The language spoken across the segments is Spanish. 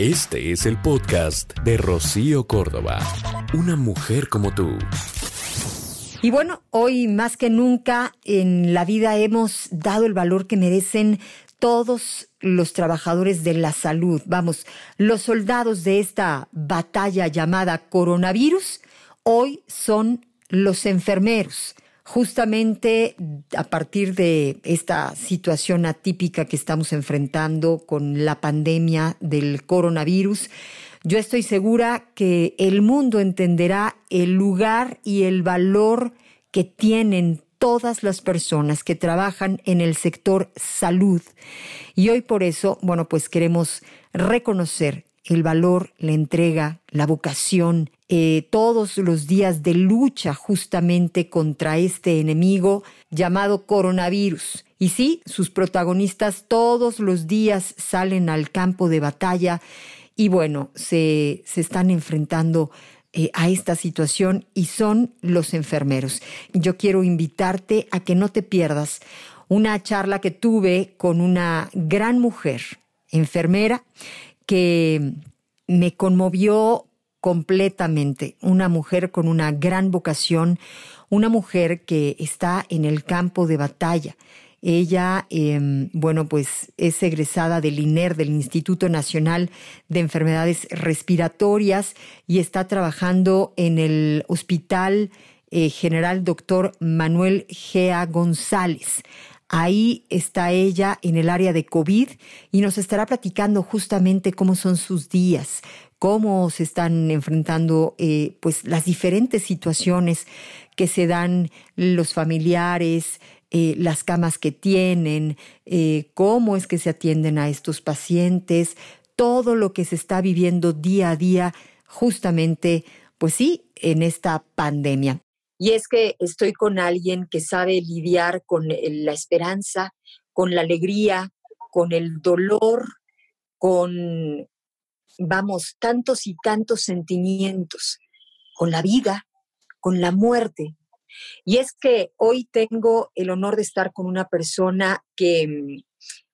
Este es el podcast de Rocío Córdoba. Una mujer como tú. Y bueno, hoy más que nunca en la vida hemos dado el valor que merecen todos los trabajadores de la salud, vamos, los soldados de esta batalla llamada coronavirus, hoy son los enfermeros. Justamente a partir de esta situación atípica que estamos enfrentando con la pandemia del coronavirus, yo estoy segura que el mundo entenderá el lugar y el valor que tienen todas las personas que trabajan en el sector salud. Y hoy por eso, bueno, pues queremos reconocer el valor, la entrega, la vocación, eh, todos los días de lucha justamente contra este enemigo llamado coronavirus. Y sí, sus protagonistas todos los días salen al campo de batalla y bueno, se, se están enfrentando eh, a esta situación y son los enfermeros. Yo quiero invitarte a que no te pierdas una charla que tuve con una gran mujer, enfermera, que me conmovió completamente. Una mujer con una gran vocación, una mujer que está en el campo de batalla ella, em, bueno, pues es egresada del INER, del Instituto Nacional de Enfermedades Respiratorias, y está trabajando en el Hospital eh, General Doctor Manuel Gea González. Ahí está ella en el área de COVID y nos estará platicando justamente cómo son sus días, cómo se están enfrentando eh, pues las diferentes situaciones que se dan los familiares, eh, las camas que tienen, eh, cómo es que se atienden a estos pacientes, todo lo que se está viviendo día a día, justamente, pues sí, en esta pandemia. Y es que estoy con alguien que sabe lidiar con la esperanza, con la alegría, con el dolor, con, vamos, tantos y tantos sentimientos, con la vida, con la muerte, y es que hoy tengo el honor de estar con una persona que, mm,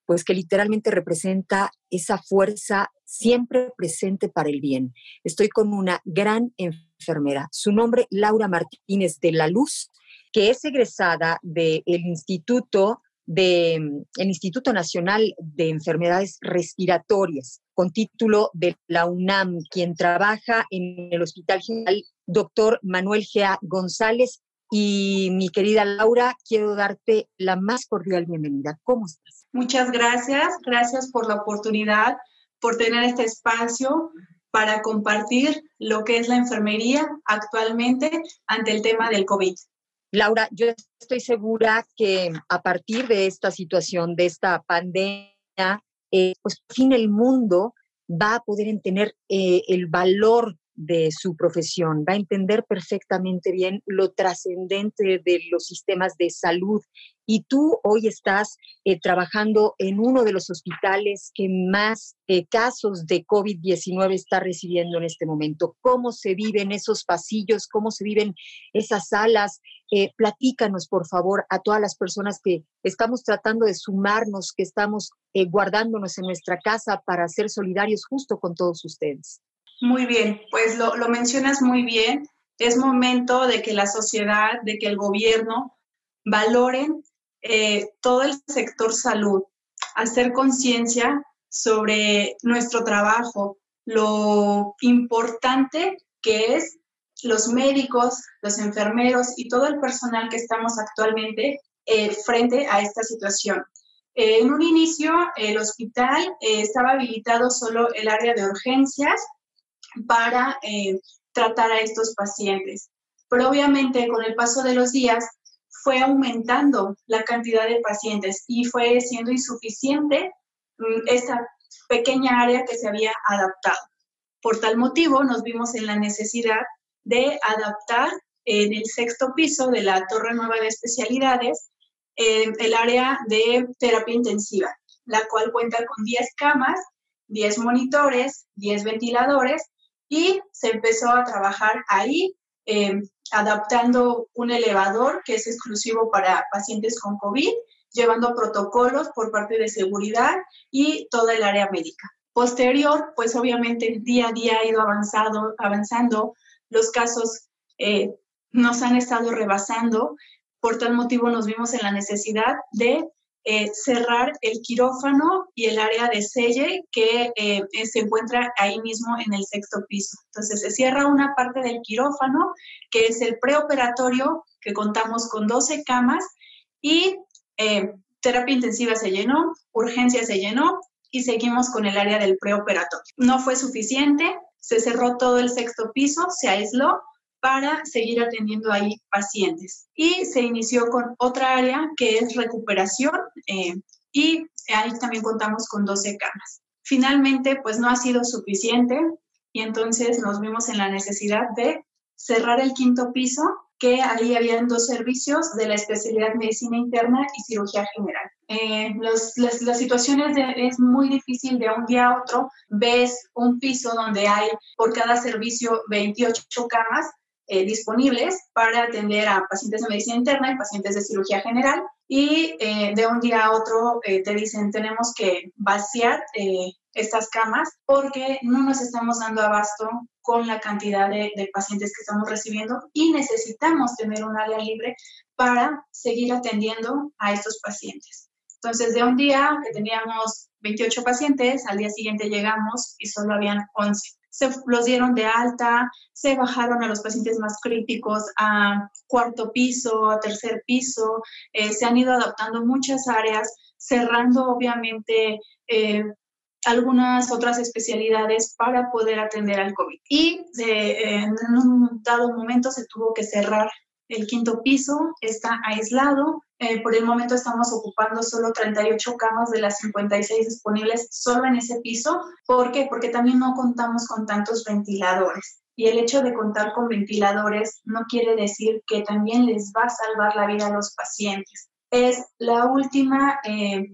pues que literalmente representa esa fuerza siempre presente para el bien. Estoy con una gran enfermera. Su nombre, Laura Martínez de la Luz, que es egresada del Instituto de el Instituto Nacional de Enfermedades Respiratorias, con título de la UNAM, quien trabaja en el Hospital General Doctor Manuel Gea González y mi querida Laura, quiero darte la más cordial bienvenida. ¿Cómo estás? Muchas gracias, gracias por la oportunidad, por tener este espacio para compartir lo que es la enfermería actualmente ante el tema del COVID. Laura, yo estoy segura que a partir de esta situación, de esta pandemia, eh, pues por fin el mundo va a poder entender eh, el valor de su profesión, va a entender perfectamente bien lo trascendente de los sistemas de salud. Y tú hoy estás eh, trabajando en uno de los hospitales que más eh, casos de COVID-19 está recibiendo en este momento. ¿Cómo se viven esos pasillos? ¿Cómo se viven esas salas? Eh, platícanos, por favor, a todas las personas que estamos tratando de sumarnos, que estamos guardándonos en nuestra casa para ser solidarios justo con todos ustedes. Muy bien, pues lo, mencionas muy bien. Es momento de que la sociedad, de que el gobierno valoren eh, todo el sector salud, hacer conciencia sobre nuestro trabajo, lo importante que es los médicos, los enfermeros y todo el personal que estamos actualmente eh, frente a esta situación. Eh, en un inicio, el hospital estaba habilitado solo el área de urgencias para eh, tratar a estos pacientes. Pero obviamente con el paso de los días fue aumentando la cantidad de pacientes y fue siendo insuficiente mm, esa pequeña área que se había adaptado. Por tal motivo nos vimos en la necesidad de adaptar en el sexto piso de la Torre Nueva de Especialidades eh, el área de terapia intensiva, la cual cuenta con 10 camas, 10 monitores, 10 ventiladores y se empezó a trabajar ahí, eh, adaptando un elevador que es exclusivo para pacientes con COVID, llevando protocolos por parte de seguridad y toda el área médica. Posterior, pues obviamente día a día ha ido avanzado, avanzando, los casos eh, nos han estado rebasando, por tal motivo nos vimos en la necesidad de eh, cerrar el quirófano y el área de selle que eh, se encuentra ahí mismo en el sexto piso. Entonces se cierra una parte del quirófano, que es el preoperatorio, que contamos con 12 camas, y eh, terapia intensiva se llenó, urgencia se llenó, y seguimos con el área del preoperatorio. No fue suficiente, se cerró todo el sexto piso, se aisló, para seguir atendiendo ahí pacientes. Y se inició con otra área que es recuperación eh, y ahí también contamos con 12 camas. Finalmente, pues no ha sido suficiente y entonces nos vimos en la necesidad de cerrar el quinto piso, que ahí habían dos servicios de la especialidad medicina interna y cirugía general. Eh, las, las, situaciones es muy difícil de un día a otro. Ves un piso donde hay por cada servicio 28 camas eh, disponibles para atender a pacientes de medicina interna y pacientes de cirugía general. Y eh, de un día a otro eh, te dicen, tenemos que vaciar estas camas porque no nos estamos dando abasto con la cantidad de, de pacientes que estamos recibiendo y necesitamos tener un área libre para seguir atendiendo a estos pacientes. Entonces, de un día que teníamos 28 pacientes, al día siguiente llegamos y solo habían 11 se los dieron de alta, se bajaron a los pacientes más críticos a cuarto piso, a tercer piso, eh, se han ido adaptando muchas áreas, cerrando obviamente eh, algunas otras especialidades para poder atender al COVID. Y eh, en un dado momento se tuvo que cerrar el quinto piso está aislado. Eh, por el momento estamos ocupando solo 38 camas de las 56 disponibles solo en ese piso. ¿Por qué? Porque también no contamos con tantos ventiladores. Y el hecho de contar con ventiladores no quiere decir que también les va a salvar la vida a los pacientes. Es la última eh,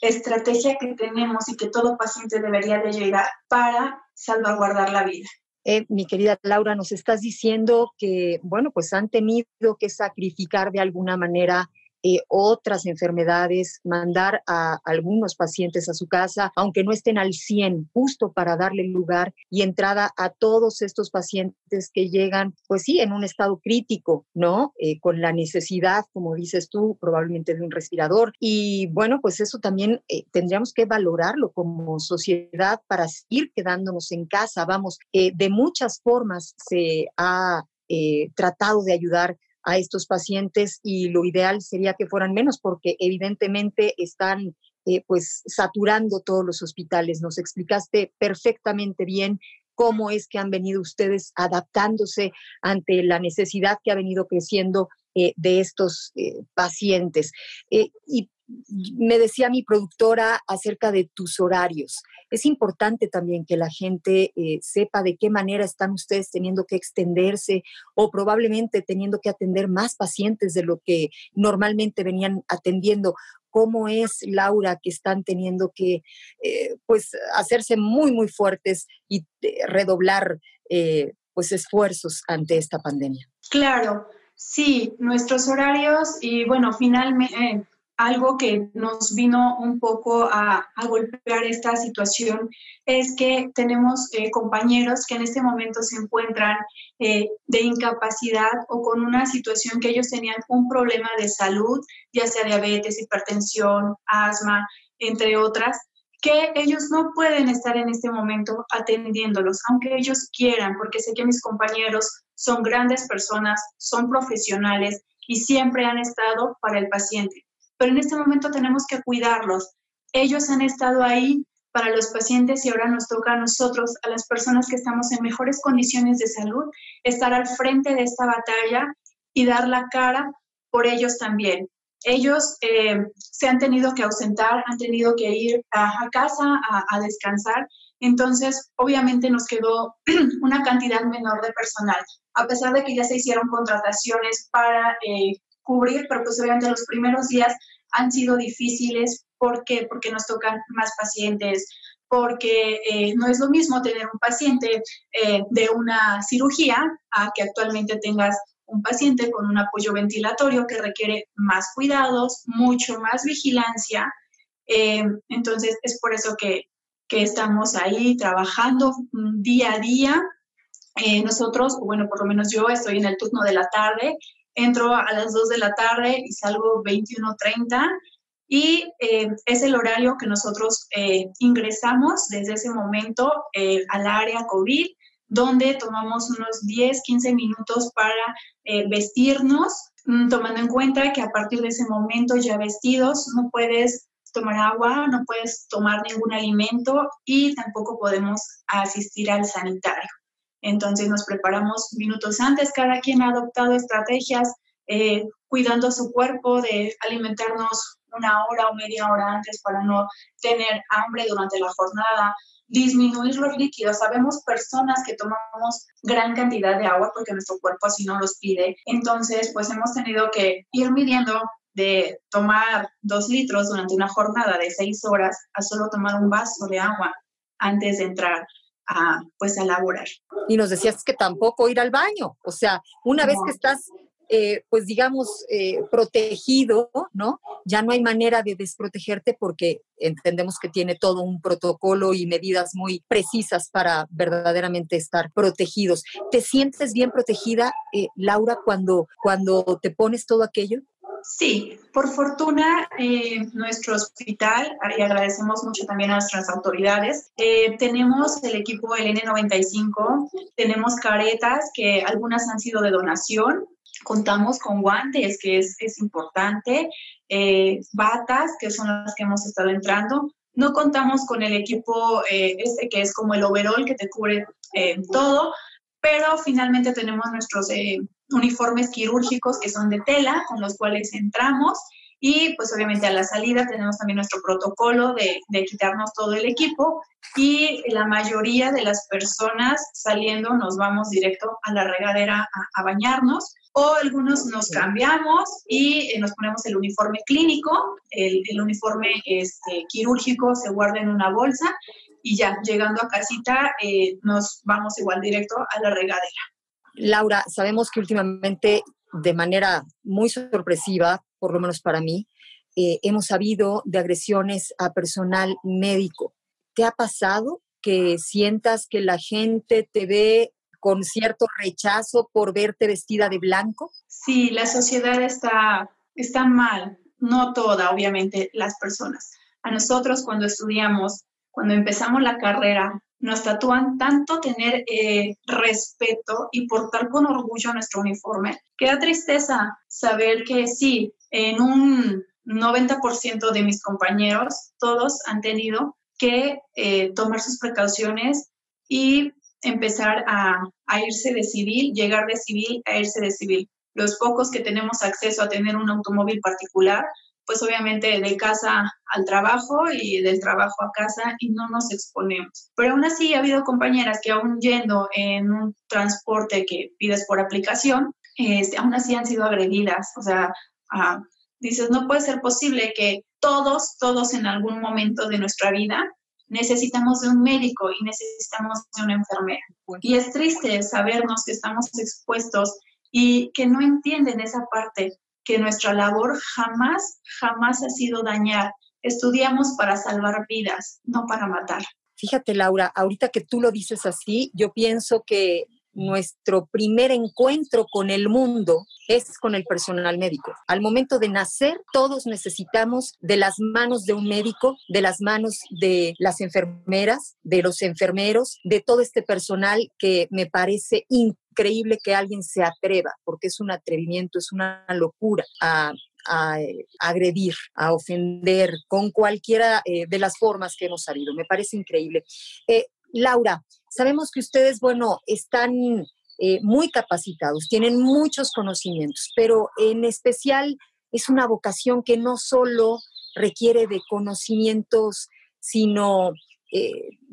estrategia que tenemos y que todo paciente debería de llegar para salvaguardar la vida. Eh, mi querida Laura, nos estás diciendo que, bueno, pues han tenido que sacrificar de alguna manera eh, otras enfermedades, mandar a algunos pacientes a su casa, aunque no estén al 100, justo para darle lugar y entrada a todos estos pacientes que llegan, pues sí, en un estado crítico, ¿no? Eh, con la necesidad, como dices tú, probablemente de un respirador. Y bueno, pues eso también eh, tendríamos que valorarlo como sociedad para seguir quedándonos en casa. Vamos, de muchas formas se ha tratado de ayudar a estos pacientes y lo ideal sería que fueran menos porque evidentemente están eh, pues saturando todos los hospitales. Nos explicaste perfectamente bien cómo es que han venido ustedes adaptándose ante la necesidad que ha venido creciendo eh, de estos eh, pacientes. y me decía mi productora acerca de tus horarios. Es importante también que la gente eh, sepa de qué manera están ustedes teniendo que extenderse o probablemente teniendo que atender más pacientes de lo que normalmente venían atendiendo. ¿Cómo es, Laura, que están teniendo que eh, pues hacerse muy, muy fuertes y eh, redoblar pues esfuerzos ante esta pandemia? Claro, sí, nuestros horarios y bueno, finalmente algo que nos vino un poco a, golpear esta situación es que tenemos eh, compañeros que en este momento se encuentran eh, de incapacidad o con una situación que ellos tenían un problema de salud, ya sea diabetes, hipertensión, asma, entre otras, que ellos no pueden estar en este momento atendiéndolos, aunque ellos quieran, porque sé que mis compañeros son grandes personas, son profesionales y siempre han estado para el paciente pero en este momento tenemos que cuidarlos. Ellos han estado ahí para los pacientes y ahora nos toca a nosotros, a las personas que estamos en mejores condiciones de salud, estar al frente de esta batalla y dar la cara por ellos también. Ellos eh, se han tenido que ausentar, han tenido que ir a, casa a, descansar, entonces obviamente nos quedó una cantidad menor de personal, a pesar de que ya se hicieron contrataciones para eh, cubrir, pero pues obviamente los primeros días han sido difíciles. ¿Por qué? Porque nos tocan más pacientes, porque eh, no es lo mismo tener un paciente eh, de una cirugía a que actualmente tengas un paciente con un apoyo ventilatorio que requiere más cuidados, mucho más vigilancia. Eh, entonces, es por eso que, que estamos ahí trabajando día a día. Eh, nosotros, bueno, por lo menos yo estoy en el turno de la tarde, entro a las 2 de la tarde y salgo 21.30 y eh, es el horario que nosotros eh, ingresamos desde ese momento al área COVID, donde tomamos unos 10, 15 minutos para vestirnos, mm, tomando en cuenta que a partir de ese momento ya vestidos no puedes tomar agua, no puedes tomar ningún alimento y tampoco podemos asistir al sanitario. Entonces nos preparamos minutos antes, cada quien ha adoptado estrategias eh, cuidando su cuerpo de alimentarnos una hora o media hora antes para no tener hambre durante la jornada, disminuir los líquidos. Sabemos personas que tomamos gran cantidad de agua porque nuestro cuerpo así no los pide. Entonces, pues hemos tenido que ir midiendo de tomar dos litros durante una jornada de seis horas a solo tomar un vaso de agua antes de entrar a, pues, a laborar. Y nos decías que tampoco ir al baño, o sea, una vez que estás, eh, pues digamos, eh, protegido, ¿no? Ya no hay manera de desprotegerte porque entendemos que tiene todo un protocolo y medidas muy precisas para verdaderamente estar protegidos. ¿Te sientes bien protegida, eh, Laura, cuando, cuando te pones todo aquello? Sí, por fortuna, eh, nuestro hospital, y agradecemos mucho también a nuestras autoridades, eh, tenemos el equipo N95, tenemos caretas que algunas han sido de donación, contamos con guantes, que es, es importante, eh, batas, que son las que hemos estado entrando. No contamos con el equipo este que es como el overall que te cubre todo, pero finalmente tenemos nuestros eh, uniformes quirúrgicos que son de tela, con los cuales entramos. Y pues obviamente a la salida tenemos también nuestro protocolo de, de, quitarnos todo el equipo. Y la mayoría de las personas saliendo nos vamos directo a la regadera a, bañarnos. O algunos nos cambiamos y eh, nos ponemos el uniforme clínico, el, el uniforme este, quirúrgico se guarda en una bolsa y ya llegando a casita eh, nos vamos igual directo a la regadera. Laura, sabemos que últimamente de manera muy sorpresiva, por lo menos para mí, eh, hemos sabido de agresiones a personal médico. ¿Te ha pasado que sientas que la gente te ve con cierto rechazo por verte vestida de blanco? Sí, la sociedad está, está mal, no toda, obviamente, las personas. A nosotros cuando estudiamos cuando empezamos la carrera, nos tatúan tanto tener eh, respeto y portar con orgullo nuestro uniforme, que da tristeza saber que sí, en un 90% de mis compañeros, todos han tenido que eh, tomar sus precauciones y empezar a, a irse de civil, llegar de civil a irse de civil. Los pocos que tenemos acceso a tener un automóvil particular, pues obviamente de casa al trabajo y del trabajo a casa y no nos exponemos. Pero aún así ha habido compañeras que aún yendo en un transporte que pides por aplicación, este, aún así han sido agredidas. O sea, ah, dices, no puede ser posible que todos, todos en algún momento de nuestra vida necesitamos de un médico y necesitamos de una enfermera. Y es triste sabernos que estamos expuestos y que no entienden esa parte que nuestra labor jamás, jamás ha sido dañar. Estudiamos para salvar vidas, no para matar. Fíjate, Laura, ahorita que tú lo dices así, yo pienso que nuestro primer encuentro con el mundo es con el personal médico. Al momento de nacer, todos necesitamos de las manos de un médico, de las manos de las enfermeras, de los enfermeros, de todo este personal que me parece increíble que alguien se atreva, porque es un atrevimiento, es una locura a, eh, agredir, a ofender con cualquiera eh, de las formas que hemos sabido. Me parece increíble. Eh, Laura, sabemos que ustedes, bueno, están muy capacitados, tienen muchos conocimientos, pero en especial es una vocación que no solo requiere de conocimientos, sino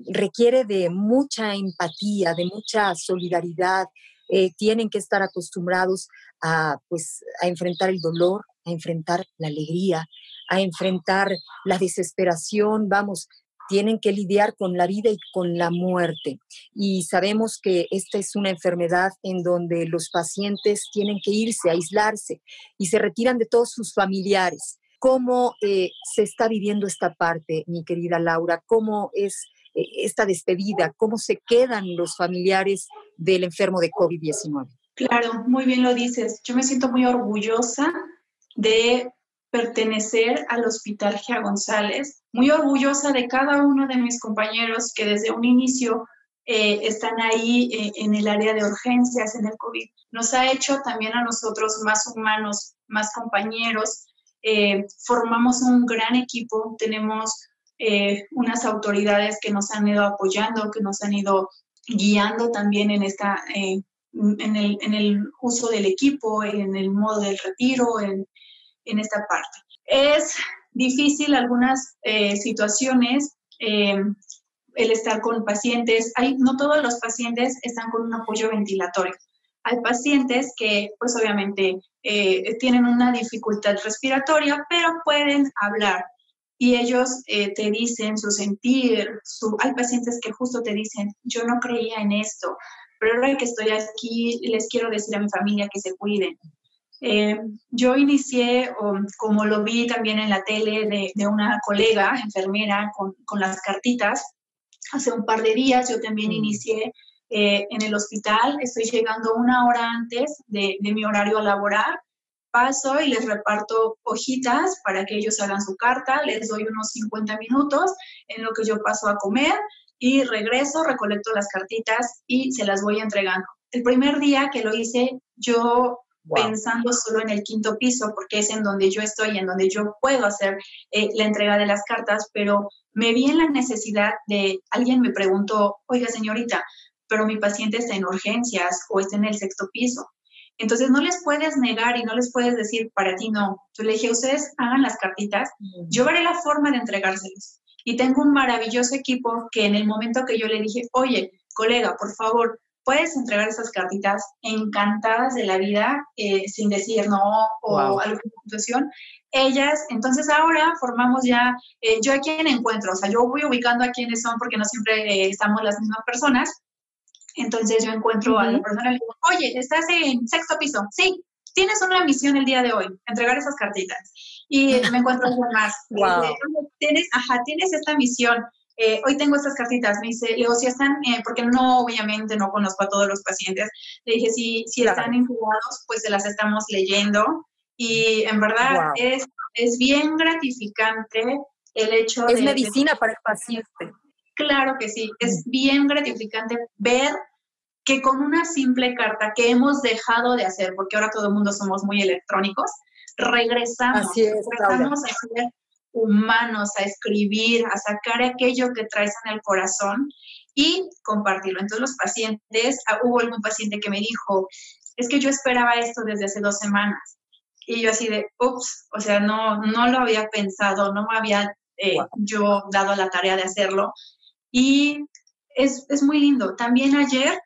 requiere de mucha empatía, de mucha solidaridad, eh, tienen que estar acostumbrados a, pues, a enfrentar el dolor, a enfrentar la alegría, a enfrentar la desesperación, vamos, tienen que lidiar con la vida y con la muerte. Y sabemos que esta es una enfermedad en donde los pacientes tienen que irse, aislarse y se retiran de todos sus familiares. ¿Cómo eh, se está viviendo esta parte, mi querida Laura? ¿Cómo es eh, esta despedida? ¿Cómo se quedan los familiares del enfermo de COVID-19? Claro, muy bien lo dices. Yo me siento muy orgullosa de pertenecer al Hospital Gia González, muy orgullosa de cada uno de mis compañeros que desde un inicio eh, están ahí eh, en el área de urgencias en el COVID. Nos ha hecho también a nosotros más humanos, más compañeros. Eh, formamos un gran equipo, tenemos unas autoridades que nos han ido apoyando, que nos han ido guiando también en, esta, en, el, en el uso del equipo, en el modo del retiro, en, en esta parte. Es difícil algunas eh, situaciones eh, el estar con pacientes. Hay, no todos los pacientes están con un apoyo ventilatorio. Hay pacientes que, pues obviamente, eh, tienen una dificultad respiratoria, pero pueden hablar y ellos te dicen su sentir. Hay pacientes que justo te dicen, yo no creía en esto, pero ahora que estoy aquí, les quiero decir a mi familia que se cuiden. Eh, yo inicié, como lo vi también en la tele de, una colega enfermera con, las cartitas, hace un par de días yo también mm. inicié eh, en el hospital, estoy llegando una hora antes de, mi horario a laborar, paso y les reparto hojitas para que ellos hagan su carta, les doy unos 50 minutos en lo que yo paso a comer y regreso, recolecto las cartitas y se las voy entregando. El primer día que lo hice, yo pensando solo en el quinto piso, porque es en donde yo estoy, en donde yo puedo hacer eh, la entrega de las cartas, pero me vi en la necesidad de, alguien me preguntó, oiga señorita, pero mi paciente está en urgencias o está en el sexto piso. Entonces no les puedes negar y no les puedes decir, para ti no. Yo le dije, ustedes hagan las cartitas, yo veré la forma de entregárselos. Y tengo un maravilloso equipo que en el momento que yo le dije, oye, colega, por favor, puedes entregar esas cartitas encantadas de la vida, eh, sin decir no o alguna situación. Ellas, entonces ahora formamos ya, eh, yo a quién encuentro, o sea, yo voy ubicando a quiénes son porque no siempre eh, estamos las mismas personas. Entonces yo encuentro a la persona y le digo, oye, estás en sexto piso. Sí, tienes una misión el día de hoy, entregar esas cartitas. Y me encuentro a más. Wow. Tienes, ajá, tienes esta misión. Eh, hoy tengo estas cartitas, me dice, Leo, si están, eh, porque no, obviamente no conozco a todos los pacientes, le dije, si, si están incubados, pues se las estamos leyendo y en verdad es, es bien gratificante el hecho de... Es medicina para el paciente. Claro que sí, es bien gratificante ver que con una simple carta que hemos dejado de hacer, porque ahora todo el mundo somos muy electrónicos, regresamos, regresamos a hacer humanos, a escribir, a sacar aquello que traes en el corazón y compartirlo. Entonces los pacientes, ah, hubo algún paciente que me dijo, es que yo esperaba esto desde hace dos semanas. Y yo así de, ups, o sea, no, no lo había pensado, no me había eh, yo dado la tarea de hacerlo. Y es, es muy lindo. También ayer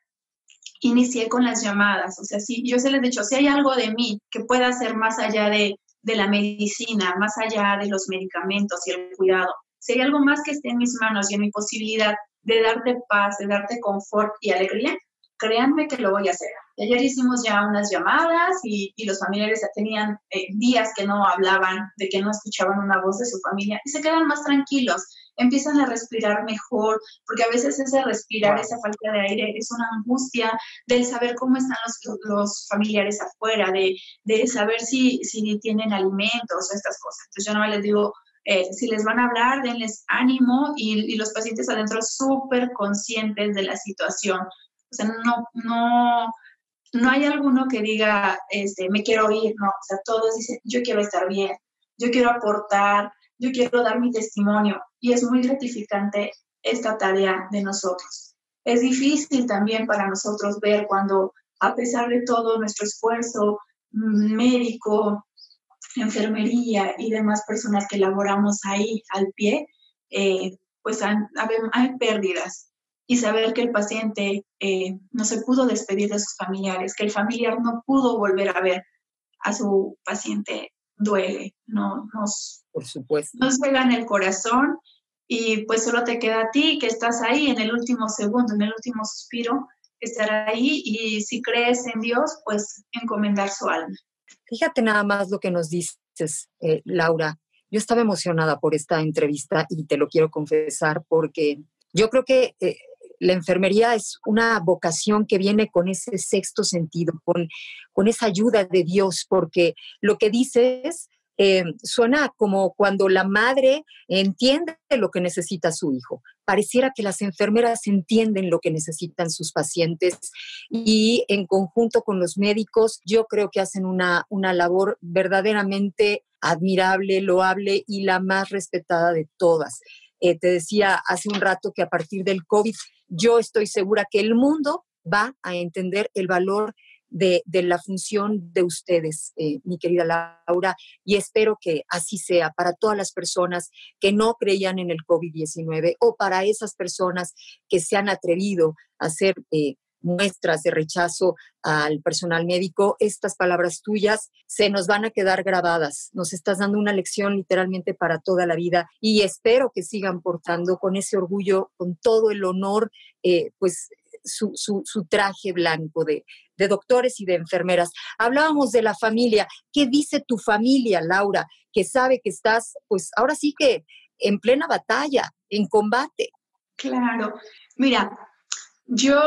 inicié con las llamadas, o sea, si yo se les he dicho, si hay algo de mí que pueda hacer más allá de de la medicina, más allá de los medicamentos y el cuidado. Hay algo más que esté en mis manos y en mi posibilidad de darte paz, de darte confort y alegría, créanme que lo voy a hacer. Ayer hicimos ya unas llamadas y, los familiares ya tenían eh, días que no hablaban, de que no escuchaban una voz de su familia y se quedan más tranquilos, empiezan a respirar mejor, porque a veces ese respirar, esa falta de aire es una angustia del saber cómo están los, los familiares afuera, de, de saber si, si tienen alimentos o estas cosas. Entonces yo no les digo, eh, si les van a hablar, denles ánimo y, y los pacientes adentro súper conscientes de la situación. O sea, no, no, no hay alguno que diga, este, me quiero ir, no, o sea, todos dicen, yo quiero estar bien, yo quiero aportar, yo quiero dar mi testimonio y es muy gratificante esta tarea de nosotros. Es difícil también para nosotros ver cuando, a pesar de todo nuestro esfuerzo mm, médico, enfermería y demás personas que laboramos ahí al pie, eh, pues hay pérdidas y saber que el paciente eh, no se pudo despedir de sus familiares, que el familiar no pudo volver a ver a su paciente, duele, no nos, Por supuesto. nos pega en el corazón y pues solo te queda a ti que estás ahí en el último segundo, en el último suspiro, estar ahí y si crees en Dios, pues encomendar su alma. Fíjate nada más lo que nos dices, eh, Laura. Yo estaba emocionada por esta entrevista y te lo quiero confesar porque Yo creo que eh, la enfermería es una vocación que viene con ese sexto sentido, con, con esa ayuda de Dios, porque lo que dices eh, suena como cuando la madre entiende lo que necesita su hijo. Pareciera que las enfermeras entienden lo que necesitan sus pacientes y en conjunto con los médicos yo creo que hacen una, una labor verdaderamente admirable, loable y la más respetada de todas. Eh, te decía hace un rato que a partir del COVID yo estoy segura que el mundo va a entender el valor de, la función de ustedes, eh, mi querida Laura, y espero que así sea para todas las personas que no creían en el COVID-19 o para esas personas que se han atrevido a hacer eh, muestras de rechazo al personal médico, estas palabras tuyas se nos van a quedar grabadas. Nos estás dando una lección literalmente para toda la vida y espero que sigan portando con ese orgullo, con todo el honor, eh, pues su, traje blanco de, de doctores y de enfermeras. Hablábamos de la familia. ¿Qué dice tu familia, Laura, que sabe que estás, pues ahora sí que en plena batalla, en combate? Claro. Mira, yo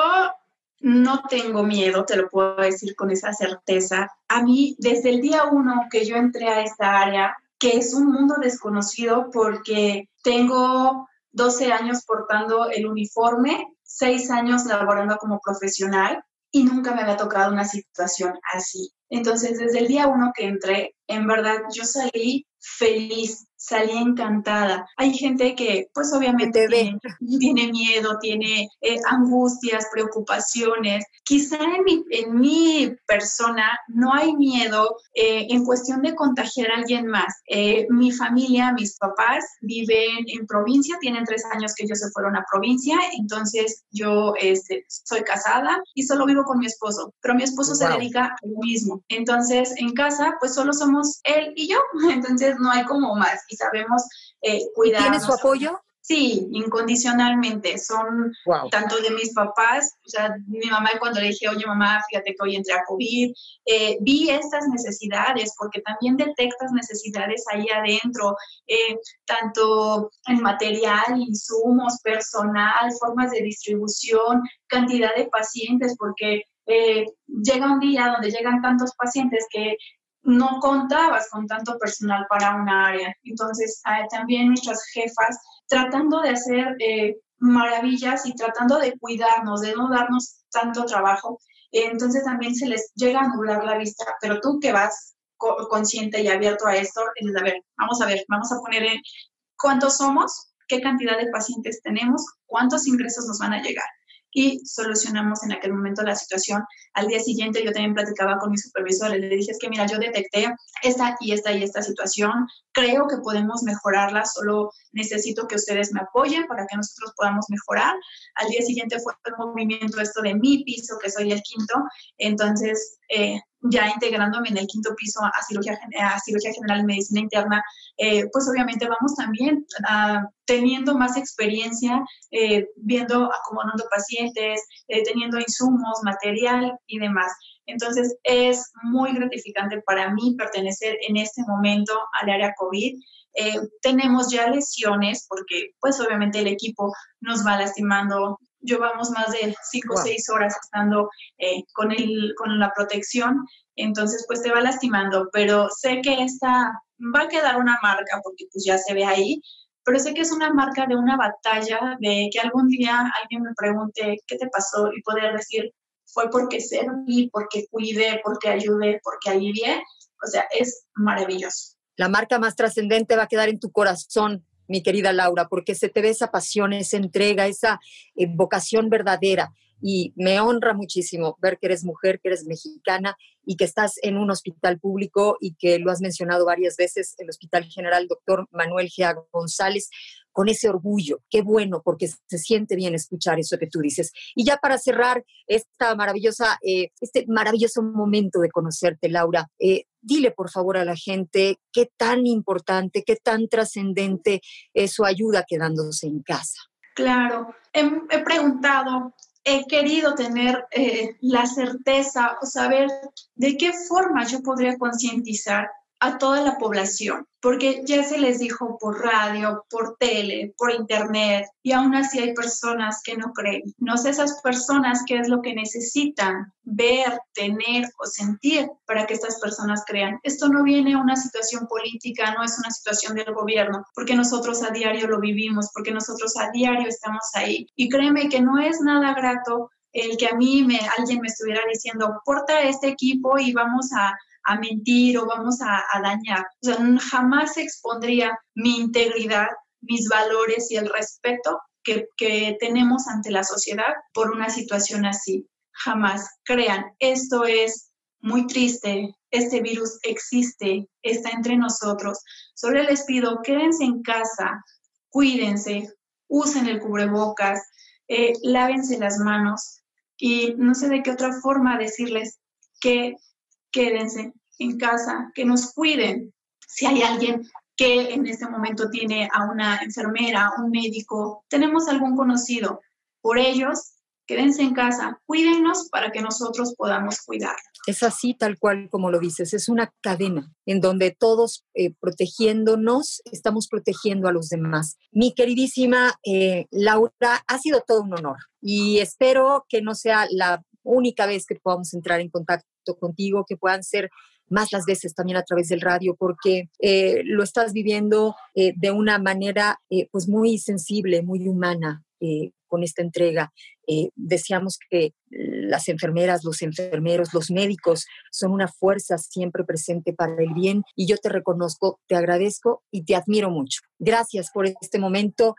no tengo miedo, te lo puedo decir con esa certeza. A mí, desde el día uno que yo entré a esta área, que es un mundo desconocido porque tengo 12 años portando el uniforme, 6 años laborando como profesional y nunca me había tocado una situación así. Entonces, desde el día uno que entré, en verdad, yo salí feliz, salí encantada. Hay gente que, pues obviamente tiene, miedo, tiene eh, angustias, preocupaciones. Quizá en mi, en mi persona no hay miedo eh, en cuestión de contagiar a alguien más. Eh, mi familia, mis papás viven en provincia, tienen tres años que ellos se fueron a provincia, entonces yo este, soy casada y solo vivo con mi esposo, pero mi esposo se dedica a lo mismo. Entonces, en casa, pues solo somos él y yo, entonces no hay como más y sabemos eh, cuidar. ¿Tiene su apoyo? Sí, incondicionalmente. Son tanto de mis papás, o sea, mi mamá cuando le dije, oye mamá, fíjate que hoy entré a COVID, eh, vi estas necesidades, porque también detectas necesidades ahí adentro, eh, tanto en material, insumos, personal, formas de distribución, cantidad de pacientes, porque eh, llega un día donde llegan tantos pacientes que no contabas con tanto personal para una área. Entonces, también nuestras jefas tratando de hacer eh, maravillas y tratando de cuidarnos, de no darnos tanto trabajo. entonces también se les llega a nublar la vista, pero tú que vas consciente y abierto a esto, a ver, vamos a ver, vamos a poner en cuántos somos, qué cantidad de pacientes tenemos, cuántos ingresos nos van a llegar y solucionamos en aquel momento la situación. Al día siguiente yo también platicaba con mi supervisor, le dije, es que mira, yo detecté esta y esta y esta situación, creo que podemos mejorarla, solo necesito que ustedes me apoyen para que nosotros podamos mejorar. Al día siguiente fue el movimiento esto de mi piso, que soy el quinto, entonces eh, ya integrándome en el quinto piso a cirugía, a cirugía general y medicina interna, eh, pues obviamente vamos también ah, teniendo más experiencia, eh, viendo, acomodando pacientes, eh, teniendo insumos, material y demás. Entonces es muy gratificante para mí pertenecer en este momento al área COVID. tenemos ya lesiones porque pues obviamente el equipo nos va lastimando llevamos más de cinco o seis horas estando eh, con, el, con la protección, entonces pues te va lastimando, pero sé que esta va a quedar una marca porque pues ya se ve ahí, pero sé que es una marca de una batalla, de que algún día alguien me pregunte qué te pasó y poder decir, fue porque serví, porque cuidé, porque ayudé, porque alivié, o sea, es maravilloso. La marca más trascendente va a quedar en tu corazón, mi querida Laura, porque se te ve esa pasión, esa entrega, esa eh, vocación verdadera. Y me honra muchísimo ver que eres mujer, que eres mexicana y que estás en un hospital público y que lo has mencionado varias veces, el Hospital General Doctor Manuel G. González, con ese orgullo. Qué bueno, porque se siente bien escuchar eso que tú dices. Y ya para cerrar esta maravillosa, eh, este maravilloso momento de conocerte, Laura, eh, dile por favor a la gente qué tan importante, qué tan trascendente es su ayuda quedándose en casa. Claro, he, preguntado, he querido tener eh, la certeza o saber de qué forma yo podría concientizar a toda la población, porque ya se les dijo por radio, por tele, por internet, y aún así hay personas que no creen. No sé esas personas qué es lo que necesitan ver, tener o sentir para que estas personas crean. Esto no viene a una situación política, no es una situación del gobierno, porque nosotros a diario lo vivimos, porque nosotros a diario estamos ahí. Y créeme que no es nada grato el que a mí me, alguien me estuviera diciendo, porta este equipo y vamos a, a mentir o vamos a, dañar. O sea, jamás expondría mi integridad, mis valores y el respeto que, tenemos ante la sociedad por una situación así. Jamás. Crean, esto es muy triste, este virus existe, está entre nosotros. Solo les pido, quédense en casa, cuídense, usen el cubrebocas, eh, lávense las manos y no sé de qué otra forma decirles que quédense en casa, que nos cuiden. Si hay alguien que en este momento tiene a una enfermera, un médico, tenemos algún conocido, por ellos, quédense en casa, cuídennos para que nosotros podamos cuidar. Es así, tal cual como lo dices, es una cadena en donde todos eh, protegiéndonos estamos protegiendo a los demás. Mi queridísima eh, Laura, ha sido todo un honor y espero que no sea la única vez que podamos entrar en contacto contigo, que puedan ser más las veces también a través del radio, porque eh, lo estás viviendo eh, de una manera eh, pues muy sensible, muy humana con esta entrega. deseamos que las enfermeras, los enfermeros, los médicos son una fuerza siempre presente para el bien y yo te reconozco, te agradezco y te admiro mucho. Gracias por este momento.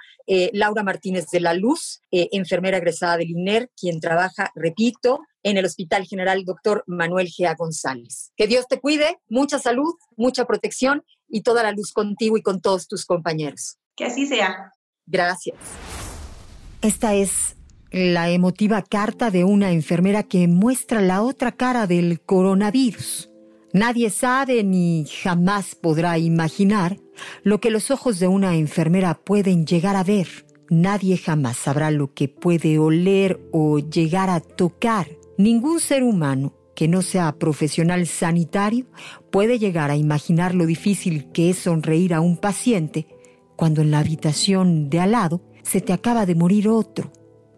Laura Martínez de la Luz, enfermera egresada del INER, quien trabaja, repito, en el Hospital General Dr. Manuel Gea González. Que Dios te cuide, mucha salud, mucha protección y toda la luz contigo y con todos tus compañeros. Que así sea. Gracias. Esta es la emotiva carta de una enfermera que muestra la otra cara del coronavirus. Nadie sabe ni jamás podrá imaginar lo que los ojos de una enfermera pueden llegar a ver. Nadie jamás sabrá lo que puede oler o llegar a tocar Ningún ser humano que no sea profesional sanitario puede llegar a imaginar lo difícil que es sonreír a un paciente cuando en la habitación de al lado se te acaba de morir otro.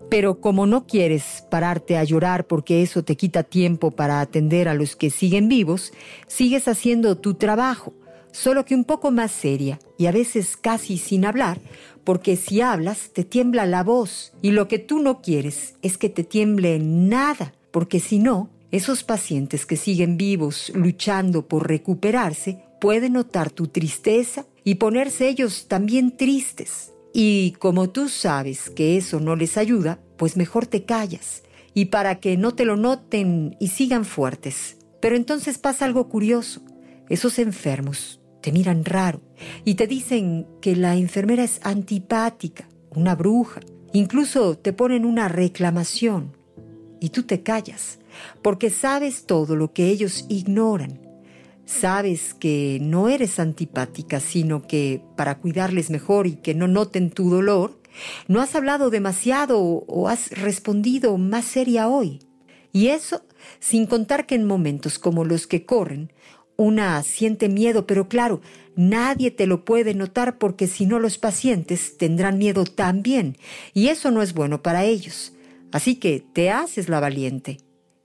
Pero como no quieres pararte a llorar porque eso te quita tiempo para atender a los que siguen vivos, sigues haciendo tu trabajo, solo que un poco más seria y a veces casi sin hablar, porque si hablas te tiembla la voz y lo que tú no quieres es que te tiemble nada porque si no, esos pacientes que siguen vivos luchando por recuperarse pueden notar tu tristeza y ponerse ellos también tristes. Y como tú sabes que eso no les ayuda, pues mejor te callas. Y para que no te lo noten y sigan fuertes. Pero entonces pasa algo curioso. Esos enfermos te miran raro y te dicen que la enfermera es antipática, una bruja. Incluso te ponen una reclamación y tú te callas, porque sabes todo lo que ellos ignoran. Sabes que no eres antipática, sino que para cuidarles mejor y que no noten tu dolor, no has hablado demasiado o has respondido más seria hoy. Y eso sin contar que en momentos como los que corren, una siente miedo, pero claro, nadie te lo puede notar porque si no los pacientes tendrán miedo también, y eso no es bueno para ellos. Así que te haces la valiente.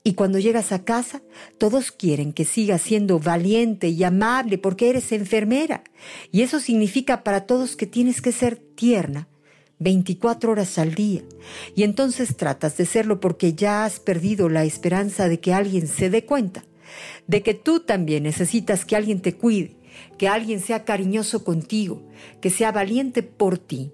Y cuando llegas a casa, todos quieren que sigas siendo valiente y amable porque eres enfermera. Y eso significa para todos que tienes que ser tierna 24 horas al día. Y entonces tratas de serlo porque ya has perdido la esperanza de que alguien se dé cuenta, de que tú también necesitas que alguien te cuide, que alguien sea cariñoso contigo, que sea valiente por ti,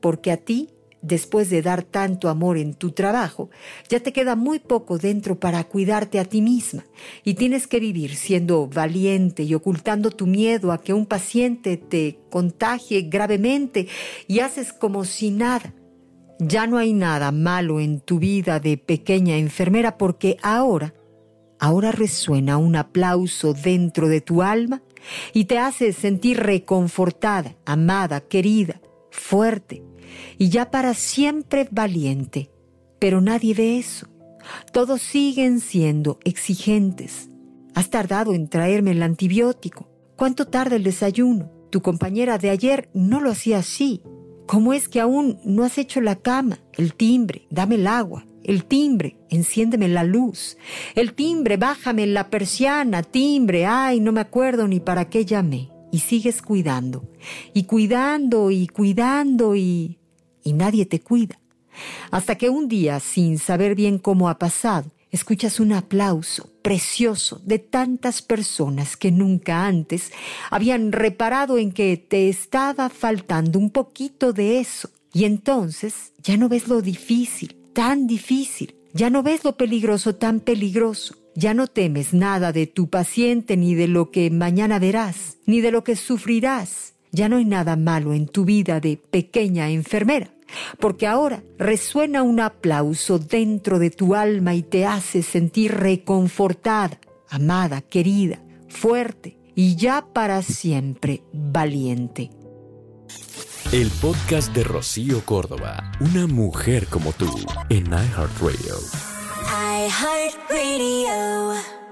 porque a ti después de dar tanto amor en tu trabajo, ya te queda muy poco dentro para cuidarte a ti misma y tienes que vivir siendo valiente y ocultando tu miedo a que un paciente te contagie gravemente y haces como si nada. Ya no hay nada malo en tu vida de pequeña enfermera porque ahora, ahora resuena un aplauso dentro de tu alma y te hace sentir reconfortada, amada, querida, fuerte y ya para siempre valiente. Pero nadie ve eso. Todos siguen siendo exigentes. Has tardado en traerme el antibiótico. ¿Cuánto tarda el desayuno? Tu compañera de ayer no lo hacía así. ¿Cómo es que aún no has hecho la cama? El timbre, dame el agua. El timbre, enciéndeme la luz. El timbre, bájame la persiana. Timbre, ay, no me acuerdo ni para qué llamé. Y sigues cuidando. Y cuidando y cuidando y... y nadie te cuida. Hasta que un día, sin saber bien cómo ha pasado, escuchas un aplauso precioso de tantas personas que nunca antes habían reparado en que te estaba faltando un poquito de eso. Y entonces ya no ves lo difícil, tan difícil, ya no ves lo peligroso, tan peligroso. Ya no temes nada de tu paciente, ni de lo que mañana verás, ni de lo que sufrirás. Ya no hay nada malo en tu vida de pequeña enfermera porque ahora resuena un aplauso dentro de tu alma y te hace sentir reconfortada, amada, querida, fuerte y ya para siempre valiente. El podcast de Rocío Córdoba, una mujer como tú, en iHeartRadio. iHeartRadio.